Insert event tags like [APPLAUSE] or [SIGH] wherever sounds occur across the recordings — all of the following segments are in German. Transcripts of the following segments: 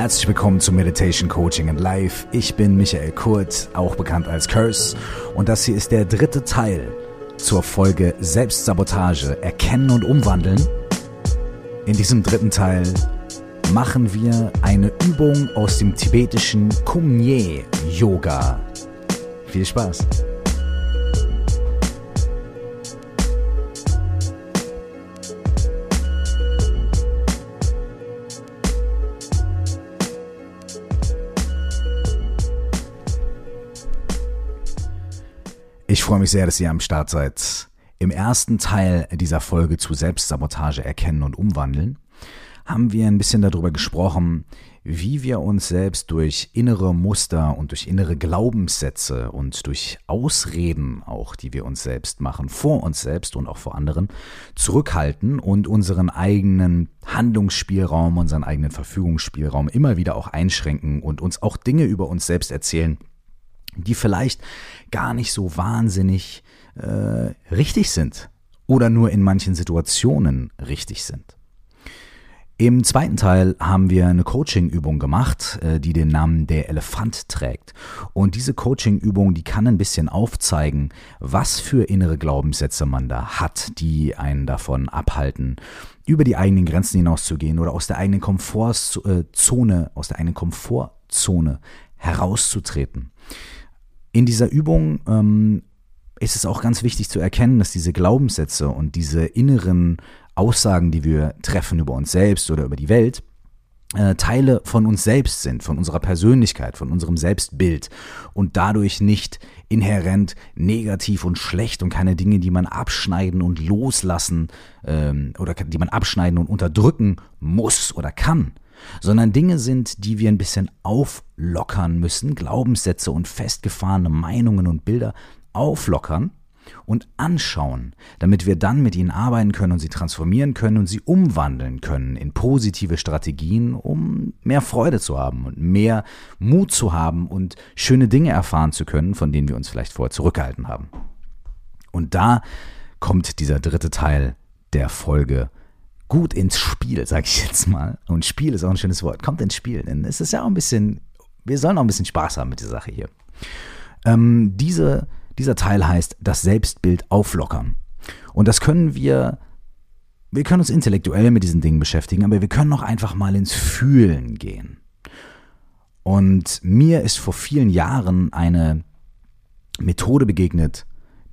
Herzlich willkommen zu Meditation Coaching and Life. Ich bin Michael Kurt, auch bekannt als Curse, und das hier ist der dritte Teil zur Folge Selbstsabotage, Erkennen und Umwandeln. In diesem dritten Teil machen wir eine Übung aus dem tibetischen Kumye Yoga. Viel Spaß! Freue mich sehr, dass ihr am Start seid. Im ersten Teil dieser Folge zu Selbstsabotage erkennen und umwandeln haben wir ein bisschen darüber gesprochen, wie wir uns selbst durch innere Muster und durch innere Glaubenssätze und durch Ausreden auch, die wir uns selbst machen, vor uns selbst und auch vor anderen, zurückhalten und unseren eigenen Handlungsspielraum, unseren eigenen Verfügungsspielraum immer wieder auch einschränken und uns auch Dinge über uns selbst erzählen, die vielleicht gar nicht so wahnsinnig äh, richtig sind oder nur in manchen Situationen richtig sind. Im zweiten Teil haben wir eine Coaching-Übung gemacht, äh, die den Namen der Elefant trägt. Und diese Coaching-Übung, die kann ein bisschen aufzeigen, was für innere Glaubenssätze man da hat, die einen davon abhalten, über die eigenen Grenzen hinauszugehen oder aus der eigenen Komfortzone, aus der eigenen Komfortzone herauszutreten. In dieser Übung ähm, ist es auch ganz wichtig zu erkennen, dass diese Glaubenssätze und diese inneren Aussagen, die wir treffen über uns selbst oder über die Welt, äh, Teile von uns selbst sind, von unserer Persönlichkeit, von unserem Selbstbild und dadurch nicht inhärent negativ und schlecht und keine Dinge, die man abschneiden und loslassen ähm, oder die man abschneiden und unterdrücken muss oder kann, sondern Dinge sind, die wir ein bisschen auflockern müssen, Glaubenssätze und festgefahrene Meinungen und Bilder auflockern und anschauen, damit wir dann mit ihnen arbeiten können und sie transformieren können und sie umwandeln können in positive Strategien, um mehr Freude zu haben und mehr Mut zu haben und schöne Dinge erfahren zu können, von denen wir uns vielleicht vorher zurückgehalten haben. Und da kommt dieser dritte Teil der Folge gut ins Spiel, sag ich jetzt mal. Und Spiel ist auch ein schönes Wort. Kommt ins Spiel, denn es ist ja auch ein bisschen, wir sollen auch ein bisschen Spaß haben mit der Sache hier. Ähm, diese, dieser Teil heißt das Selbstbild auflockern. Und das können wir, wir können uns intellektuell mit diesen Dingen beschäftigen, aber wir können auch einfach mal ins Fühlen gehen. Und mir ist vor vielen Jahren eine Methode begegnet,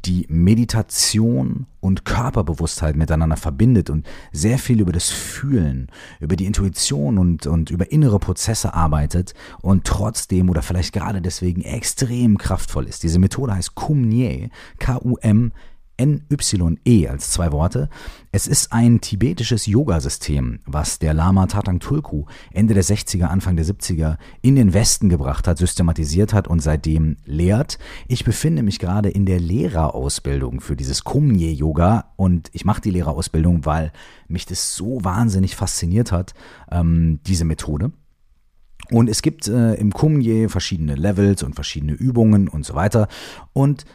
die Meditation und Körperbewusstheit miteinander verbindet und sehr viel über das Fühlen, über die Intuition und, und über innere Prozesse arbeitet und trotzdem oder vielleicht gerade deswegen extrem kraftvoll ist. Diese Methode heißt Kumnye, K-U-M NYE als zwei Worte. Es ist ein tibetisches Yoga-System, was der Lama Tatang Tulku Ende der 60er, Anfang der 70er in den Westen gebracht hat, systematisiert hat und seitdem lehrt. Ich befinde mich gerade in der Lehrerausbildung für dieses Kumye-Yoga und ich mache die Lehrerausbildung, weil mich das so wahnsinnig fasziniert hat, ähm, diese Methode. Und es gibt äh, im Kumye verschiedene Levels und verschiedene Übungen und so weiter. Und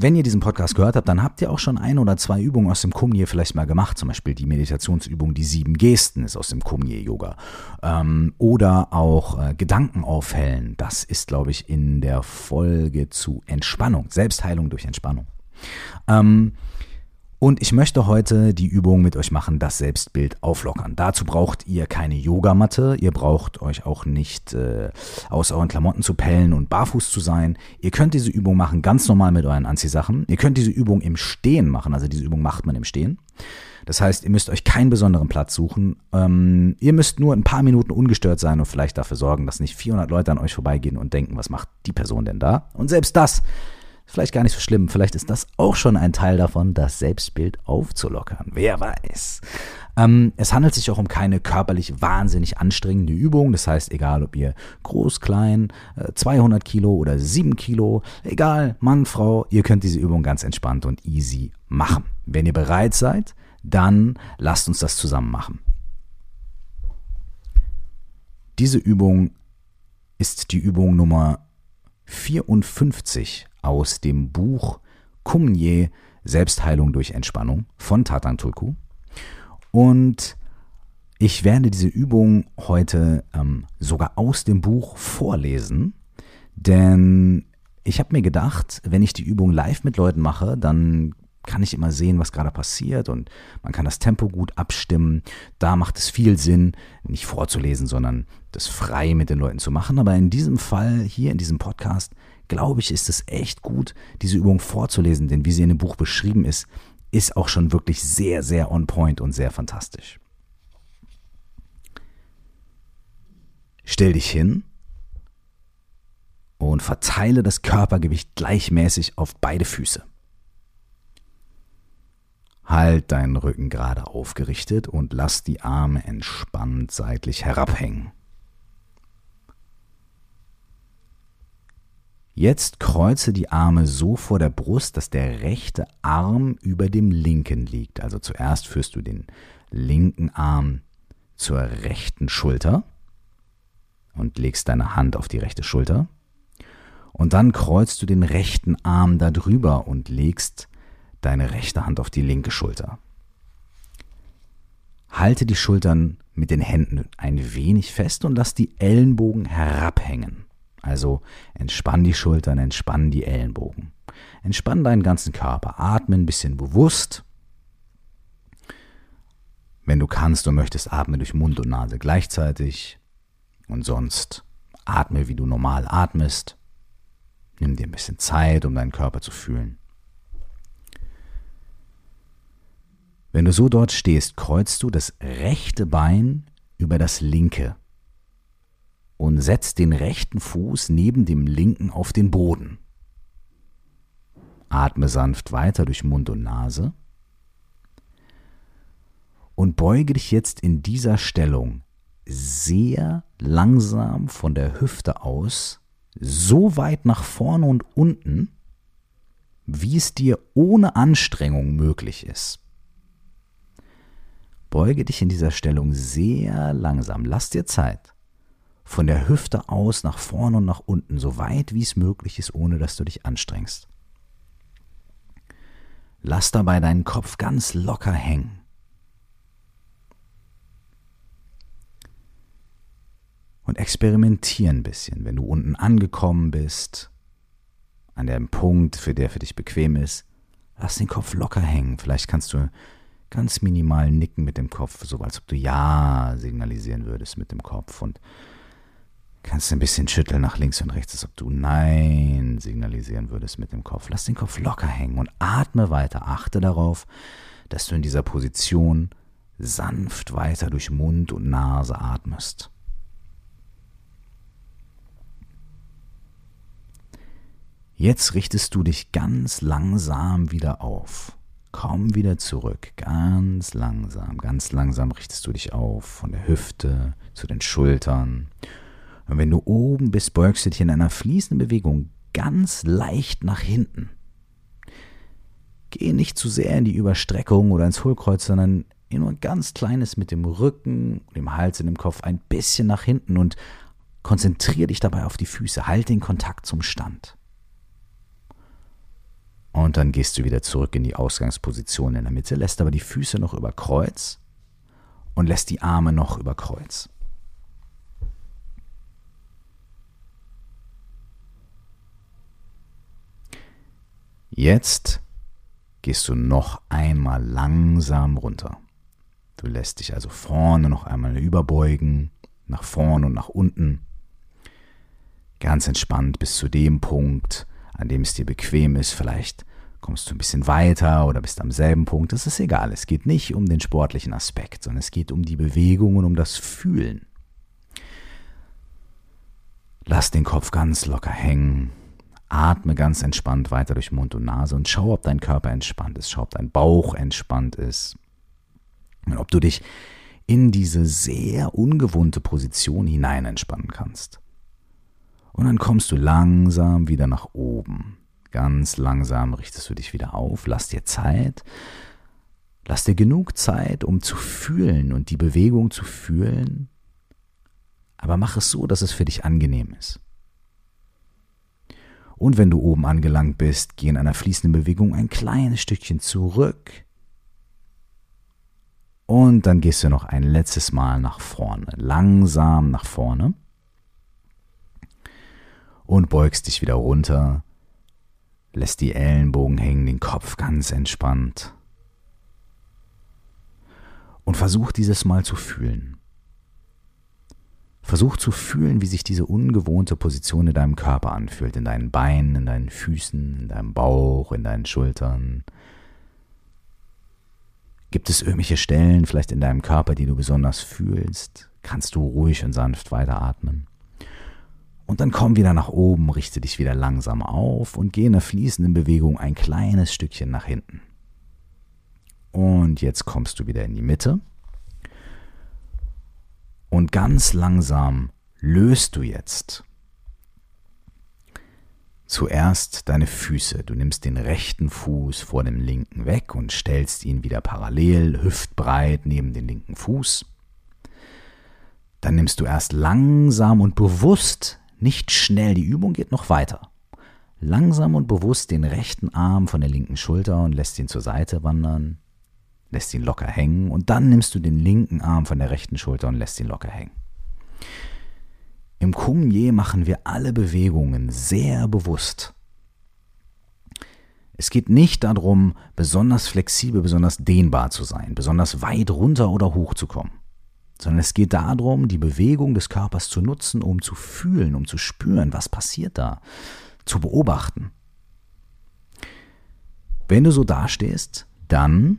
wenn ihr diesen Podcast gehört habt, dann habt ihr auch schon ein oder zwei Übungen aus dem Kumye vielleicht mal gemacht. Zum Beispiel die Meditationsübung, die sieben Gesten ist aus dem Kumye-Yoga. Ähm, oder auch äh, Gedanken aufhellen. Das ist, glaube ich, in der Folge zu Entspannung. Selbstheilung durch Entspannung. Ähm, und ich möchte heute die Übung mit euch machen, das Selbstbild auflockern. Dazu braucht ihr keine Yogamatte, ihr braucht euch auch nicht äh, aus euren Klamotten zu pellen und barfuß zu sein. Ihr könnt diese Übung machen ganz normal mit euren Anziehsachen. Ihr könnt diese Übung im Stehen machen, also diese Übung macht man im Stehen. Das heißt, ihr müsst euch keinen besonderen Platz suchen. Ähm, ihr müsst nur ein paar Minuten ungestört sein und vielleicht dafür sorgen, dass nicht 400 Leute an euch vorbeigehen und denken, was macht die Person denn da? Und selbst das Vielleicht gar nicht so schlimm. Vielleicht ist das auch schon ein Teil davon, das Selbstbild aufzulockern. Wer weiß. Ähm, es handelt sich auch um keine körperlich wahnsinnig anstrengende Übung. Das heißt, egal ob ihr groß, klein, 200 äh, Kilo oder 7 Kilo, egal, Mann, Frau, ihr könnt diese Übung ganz entspannt und easy machen. Wenn ihr bereit seid, dann lasst uns das zusammen machen. Diese Übung ist die Übung Nummer 54 aus dem Buch Kumye Selbstheilung durch Entspannung von Tatan Tulku. Und Ich werde diese Übung heute ähm, sogar aus dem Buch vorlesen, denn ich habe mir gedacht, wenn ich die Übung live mit Leuten mache, dann kann ich immer sehen, was gerade passiert und man kann das Tempo gut abstimmen. Da macht es viel Sinn, nicht vorzulesen, sondern das frei mit den Leuten zu machen. Aber in diesem Fall, hier in diesem Podcast, glaube ich, ist es echt gut, diese Übung vorzulesen, denn wie sie in dem Buch beschrieben ist, ist auch schon wirklich sehr, sehr on point und sehr fantastisch. Stell dich hin und verteile das Körpergewicht gleichmäßig auf beide Füße. Halt deinen Rücken gerade aufgerichtet und lass die Arme entspannt seitlich herabhängen. Jetzt kreuze die Arme so vor der Brust, dass der rechte Arm über dem linken liegt. Also zuerst führst du den linken Arm zur rechten Schulter und legst deine Hand auf die rechte Schulter. Und dann kreuzt du den rechten Arm darüber und legst deine rechte Hand auf die linke Schulter. Halte die Schultern mit den Händen ein wenig fest und lass die Ellenbogen herabhängen. Also entspann die Schultern, entspann die Ellenbogen. Entspann deinen ganzen Körper. Atme ein bisschen bewusst. Wenn du kannst und möchtest, atme durch Mund und Nase gleichzeitig. Und sonst atme, wie du normal atmest. Nimm dir ein bisschen Zeit, um deinen Körper zu fühlen. Wenn du so dort stehst, kreuzt du das rechte Bein über das linke und setzt den rechten Fuß neben dem linken auf den Boden. Atme sanft weiter durch Mund und Nase und beuge dich jetzt in dieser Stellung sehr langsam von der Hüfte aus so weit nach vorne und unten, wie es dir ohne Anstrengung möglich ist. Beuge dich in dieser Stellung sehr langsam, lass dir Zeit. Von der Hüfte aus nach vorne und nach unten, so weit wie es möglich ist, ohne dass du dich anstrengst. Lass dabei deinen Kopf ganz locker hängen. Und experimentier ein bisschen, wenn du unten angekommen bist, an dem Punkt, für der für dich bequem ist, lass den Kopf locker hängen. Vielleicht kannst du ganz minimal nicken mit dem Kopf, so als ob du Ja signalisieren würdest mit dem Kopf und kannst ein bisschen schütteln nach links und rechts, als ob du Nein signalisieren würdest mit dem Kopf. Lass den Kopf locker hängen und atme weiter. Achte darauf, dass du in dieser Position sanft weiter durch Mund und Nase atmest. Jetzt richtest du dich ganz langsam wieder auf. Komm wieder zurück, ganz langsam, ganz langsam richtest du dich auf, von der Hüfte zu den Schultern. Und wenn du oben bist, beugst du dich in einer fließenden Bewegung ganz leicht nach hinten. Geh nicht zu sehr in die Überstreckung oder ins Hohlkreuz, sondern nur ein ganz kleines mit dem Rücken, dem Hals und dem Kopf ein bisschen nach hinten und konzentriere dich dabei auf die Füße. Halt den Kontakt zum Stand. Und dann gehst du wieder zurück in die Ausgangsposition in der Mitte, lässt aber die Füße noch über Kreuz und lässt die Arme noch über Kreuz. Jetzt gehst du noch einmal langsam runter. Du lässt dich also vorne noch einmal überbeugen, nach vorne und nach unten. Ganz entspannt bis zu dem Punkt, an dem es dir bequem ist. Vielleicht kommst du ein bisschen weiter oder bist am selben Punkt. Das ist egal. Es geht nicht um den sportlichen Aspekt, sondern es geht um die Bewegung und um das Fühlen. Lass den Kopf ganz locker hängen. Atme ganz entspannt weiter durch Mund und Nase und schau, ob dein Körper entspannt ist. Schau, ob dein Bauch entspannt ist. Und ob du dich in diese sehr ungewohnte Position hinein entspannen kannst. Und dann kommst du langsam wieder nach oben. Ganz langsam richtest du dich wieder auf, lass dir Zeit. Lass dir genug Zeit, um zu fühlen und die Bewegung zu fühlen. Aber mach es so, dass es für dich angenehm ist. Und wenn du oben angelangt bist, geh in einer fließenden Bewegung ein kleines Stückchen zurück Und dann gehst du noch ein letztes Mal nach vorne, langsam nach vorne. Und beugst dich wieder runter, lässt die Ellenbogen hängen, den Kopf ganz entspannt. Und versuch dieses Mal zu fühlen. Versuch zu fühlen, wie sich diese ungewohnte Position in deinem Körper anfühlt, in deinen Beinen, in deinen Füßen, in deinem Bauch, in deinen Schultern, Gibt es irgendwelche Stellen vielleicht in deinem Körper, die du besonders fühlst? Kannst du ruhig und sanft weiteratmen? Und dann komm wieder nach oben, richte dich wieder langsam auf und geh in der fließenden Bewegung ein kleines Stückchen nach hinten. Und jetzt kommst du wieder in die Mitte. Und ganz langsam löst du jetzt zuerst deine Füße. Du nimmst den rechten Fuß vor dem linken weg und stellst ihn wieder parallel, hüftbreit neben den linken Fuß. Dann nimmst du erst langsam und bewusst, nicht schnell, die Übung geht noch weiter. Langsam und bewusst den rechten Arm von der linken Schulter und lässt ihn zur Seite wandern, lässt ihn locker hängen und dann nimmst du den linken Arm von der rechten Schulter und lässt ihn locker hängen. Im Kumye machen wir alle Bewegungen sehr bewusst. Es geht nicht darum, besonders flexibel, besonders dehnbar zu sein, besonders weit runter oder hoch zu kommen, sondern es geht darum, die Bewegung des Körpers zu nutzen, um zu fühlen, um zu spüren, was passiert da, zu beobachten. Wenn du so dastehst, dann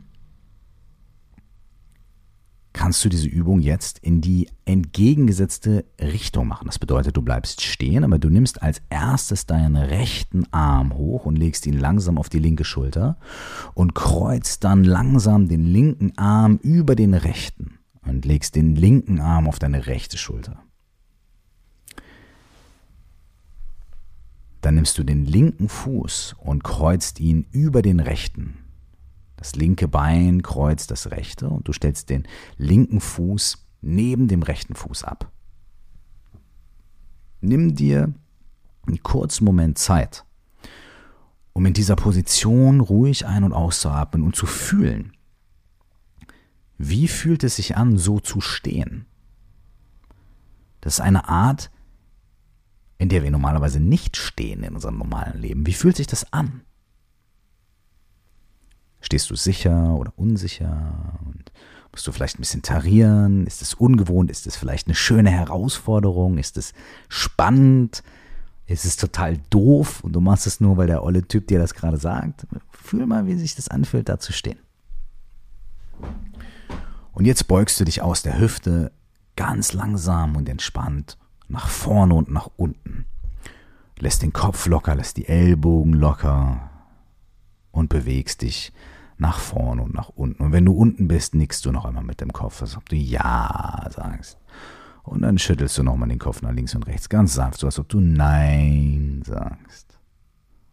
kannst du diese Übung jetzt in die entgegengesetzte Richtung machen. Das bedeutet, du bleibst stehen, aber du nimmst als erstes deinen rechten Arm hoch und legst ihn langsam auf die linke Schulter und kreuzt dann langsam den linken Arm über den rechten und legst den linken Arm auf deine rechte Schulter. Dann nimmst du den linken Fuß und kreuzt ihn über den rechten das linke Bein kreuzt das rechte und du stellst den linken Fuß neben dem rechten Fuß ab. Nimm dir einen kurzen Moment Zeit, um in dieser Position ruhig ein- und auszuatmen und zu fühlen. Wie fühlt es sich an, so zu stehen? Das ist eine Art, in der wir normalerweise nicht stehen in unserem normalen Leben. Wie fühlt sich das an? Stehst du sicher oder unsicher? Und musst du vielleicht ein bisschen tarieren? Ist es ungewohnt? Ist es vielleicht eine schöne Herausforderung? Ist es spannend? Ist es total doof und du machst es nur, weil der olle Typ dir das gerade sagt? Fühl mal, wie sich das anfühlt, da zu stehen. Und jetzt beugst du dich aus der Hüfte ganz langsam und entspannt nach vorne und nach unten. Lässt den Kopf locker, lässt die Ellbogen locker und bewegst dich nach vorne und nach unten. Und wenn du unten bist, nickst du noch einmal mit dem Kopf, als ob du Ja sagst. Und dann schüttelst du nochmal den Kopf nach links und rechts ganz sanft, so als ob du Nein sagst.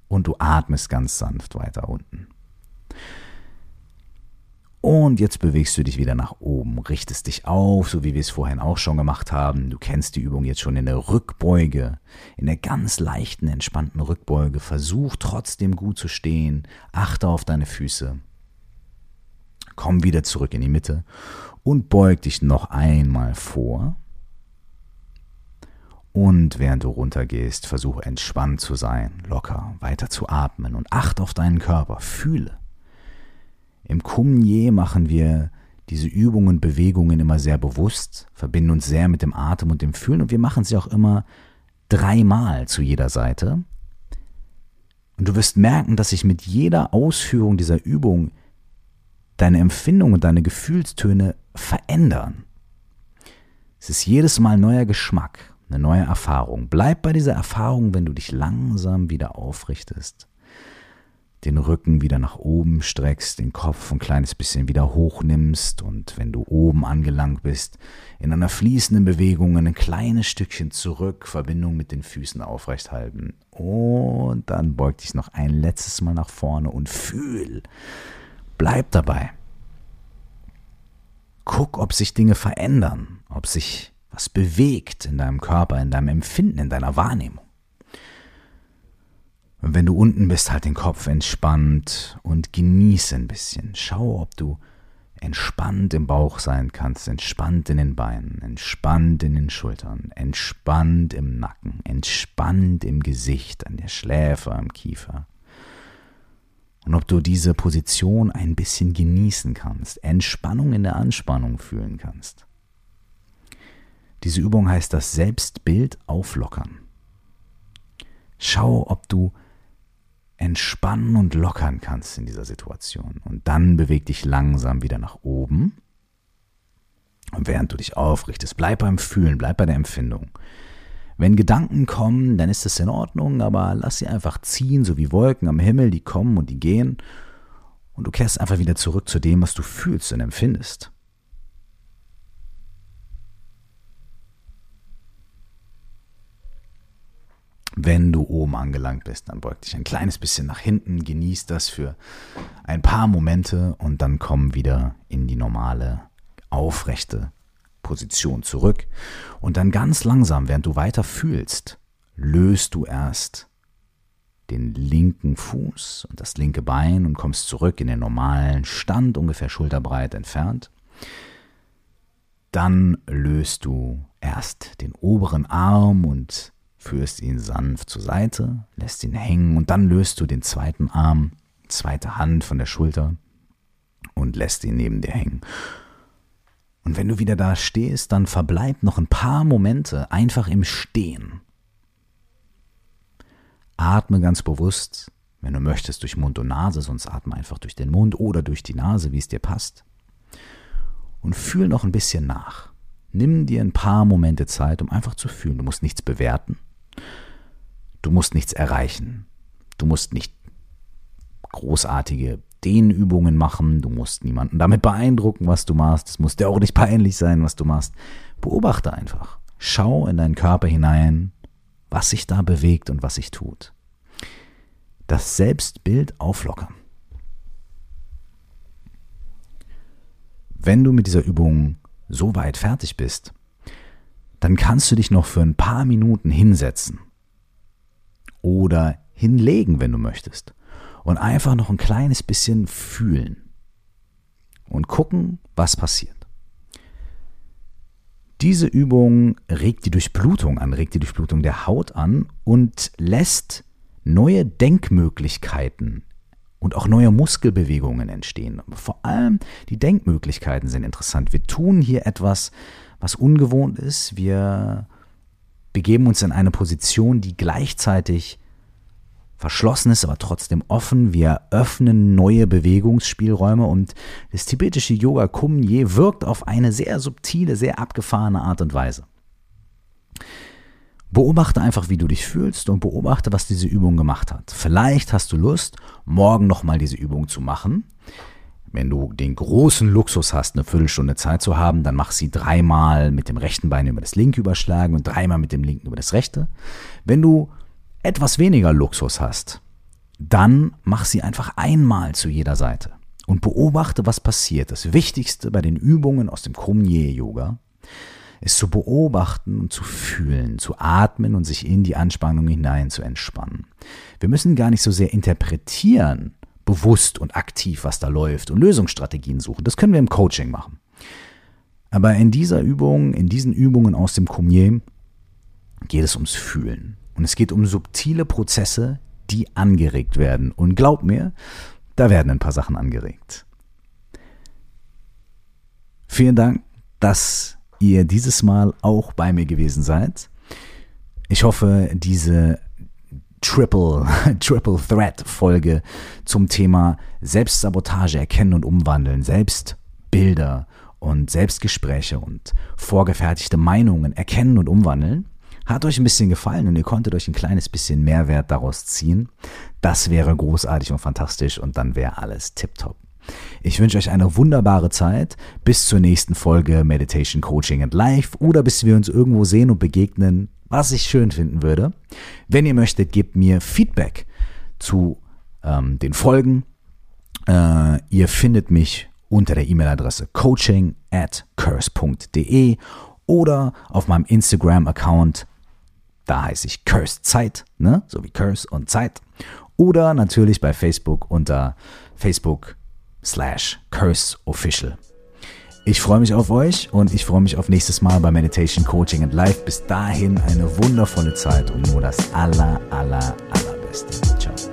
Und du atmest ganz sanft weiter unten. Und jetzt bewegst du dich wieder nach oben, richtest dich auf, so wie wir es vorhin auch schon gemacht haben. Du kennst die Übung jetzt schon in der Rückbeuge, in der ganz leichten, entspannten Rückbeuge. Versuch trotzdem gut zu stehen, achte auf deine Füße. Komm wieder zurück in die Mitte und beug dich noch einmal vor. Und während du runtergehst, versuche entspannt zu sein, locker, weiter zu atmen und acht auf deinen Körper, fühle. Im Kumye machen wir diese Übungen und Bewegungen immer sehr bewusst, verbinden uns sehr mit dem Atem und dem Fühlen und wir machen sie auch immer dreimal zu jeder Seite. Und du wirst merken, dass sich mit jeder Ausführung dieser Übung deine Empfindungen und deine Gefühlstöne verändern. Es ist jedes Mal neuer Geschmack, eine neue Erfahrung. Bleib bei dieser Erfahrung, wenn du dich langsam wieder aufrichtest, den Rücken wieder nach oben streckst, den Kopf ein kleines bisschen wieder hochnimmst und wenn du oben angelangt bist, in einer fließenden Bewegung ein kleines Stückchen zurück, Verbindung mit den Füßen aufrecht halten und dann beug dich noch ein letztes Mal nach vorne und fühl, Bleib dabei. Guck, ob sich Dinge verändern, ob sich was bewegt in deinem Körper, in deinem Empfinden, in deiner Wahrnehmung. Und wenn du unten bist, halt den Kopf entspannt und genieße ein bisschen. Schau, ob du entspannt im Bauch sein kannst, entspannt in den Beinen, entspannt in den Schultern, entspannt im Nacken, entspannt im Gesicht, an der Schläfe, am Kiefer. Und ob du diese Position ein bisschen genießen kannst, Entspannung in der Anspannung fühlen kannst. Diese Übung heißt das Selbstbild auflockern. Schau, ob du entspannen und lockern kannst in dieser Situation. Und dann beweg dich langsam wieder nach oben. Und während du dich aufrichtest, bleib beim Fühlen, bleib bei der Empfindung. Wenn Gedanken kommen, dann ist das in Ordnung, aber lass sie einfach ziehen, so wie Wolken am Himmel, die kommen und die gehen. Und du kehrst einfach wieder zurück zu dem, was du fühlst und empfindest. Wenn du oben angelangt bist, dann beug dich ein kleines bisschen nach hinten, genieß das für ein paar Momente und dann komm wieder in die normale, aufrechte Position zurück. Und dann ganz langsam, während du weiter fühlst, löst du erst den linken Fuß und das linke Bein und kommst zurück in den normalen Stand, ungefähr schulterbreit entfernt. Dann löst du erst den oberen Arm und führst ihn sanft zur Seite, lässt ihn hängen und dann löst du den zweiten Arm, zweite Hand von der Schulter und lässt ihn neben dir hängen. Und wenn du wieder da stehst, dann verbleib noch ein paar Momente einfach im Stehen. Atme ganz bewusst, wenn du möchtest, durch Mund und Nase, sonst atme einfach durch den Mund oder durch die Nase, wie es dir passt. Und fühl noch ein bisschen nach. Nimm dir ein paar Momente Zeit, um einfach zu fühlen. Du musst nichts bewerten. Du musst nichts erreichen. Du musst nicht großartige Dehnübungen machen. Du musst niemanden damit beeindrucken, was du machst. Es muss dir auch nicht peinlich sein, was du machst. Beobachte einfach. Schau in deinen Körper hinein, was sich da bewegt und was sich tut. Das Selbstbild auflockern. Wenn du mit dieser Übung so weit fertig bist, dann kannst du dich noch für ein paar Minuten hinsetzen oder hinlegen, wenn du möchtest. Und einfach noch ein kleines bisschen fühlen und gucken, was passiert. Diese Übung regt die Durchblutung an, regt die Durchblutung der Haut an und lässt neue Denkmöglichkeiten und auch neue Muskelbewegungen entstehen. vor allem die Denkmöglichkeiten sind interessant. Wir tun hier etwas, was ungewohnt ist. Wir begeben uns in eine Position, die gleichzeitig verschlossen ist, aber trotzdem offen. Wir öffnen neue Bewegungsspielräume und das tibetische Yoga Kumye wirkt auf eine sehr subtile, sehr abgefahrene Art und Weise. Beobachte einfach, wie du dich fühlst und beobachte, was diese Übung gemacht hat. Vielleicht hast du Lust, morgen nochmal diese Übung zu machen. Wenn du den großen Luxus hast, eine Viertelstunde Zeit zu haben, dann mach sie dreimal mit dem rechten Bein über das linke überschlagen und dreimal mit dem linken über das rechte. Wenn du etwas weniger Luxus hast, dann mach sie einfach einmal zu jeder Seite und beobachte, was passiert. Das Wichtigste bei den Übungen aus dem Kumye Yoga ist zu beobachten und zu fühlen, zu atmen und sich in die Anspannung hinein zu entspannen. Wir müssen gar nicht so sehr interpretieren, bewusst und aktiv, was da läuft und Lösungsstrategien suchen. Das können wir im Coaching machen. Aber in dieser Übung, in diesen Übungen aus dem Kumye geht es ums Fühlen. Und es geht um subtile Prozesse, die angeregt werden. Und glaub mir, da werden ein paar Sachen angeregt. Vielen Dank, dass ihr dieses Mal auch bei mir gewesen seid. Ich hoffe, diese Triple, [LAUGHS] Triple Threat Folge zum Thema Selbstsabotage erkennen und umwandeln, Selbstbilder und Selbstgespräche und vorgefertigte Meinungen erkennen und umwandeln. Hat euch ein bisschen gefallen und ihr konntet euch ein kleines bisschen Mehrwert daraus ziehen. Das wäre großartig und fantastisch und dann wäre alles tipptopp. Ich wünsche euch eine wunderbare Zeit. Bis zur nächsten Folge Meditation Coaching and Life oder bis wir uns irgendwo sehen und begegnen was ich schön finden würde. Wenn ihr möchtet, gebt mir Feedback zu ähm, den Folgen. Äh, ihr findet mich unter der E-Mail-Adresse coaching at curse.de oder auf meinem Instagram-Account. Da heiße ich Curse Zeit, ne? so wie Curse und Zeit. Oder natürlich bei Facebook unter Facebook slash curseofficial. Ich freue mich auf euch und ich freue mich auf nächstes Mal bei Meditation Coaching and Life. Bis dahin eine wundervolle Zeit und nur das aller, aller, allerbeste. Ciao.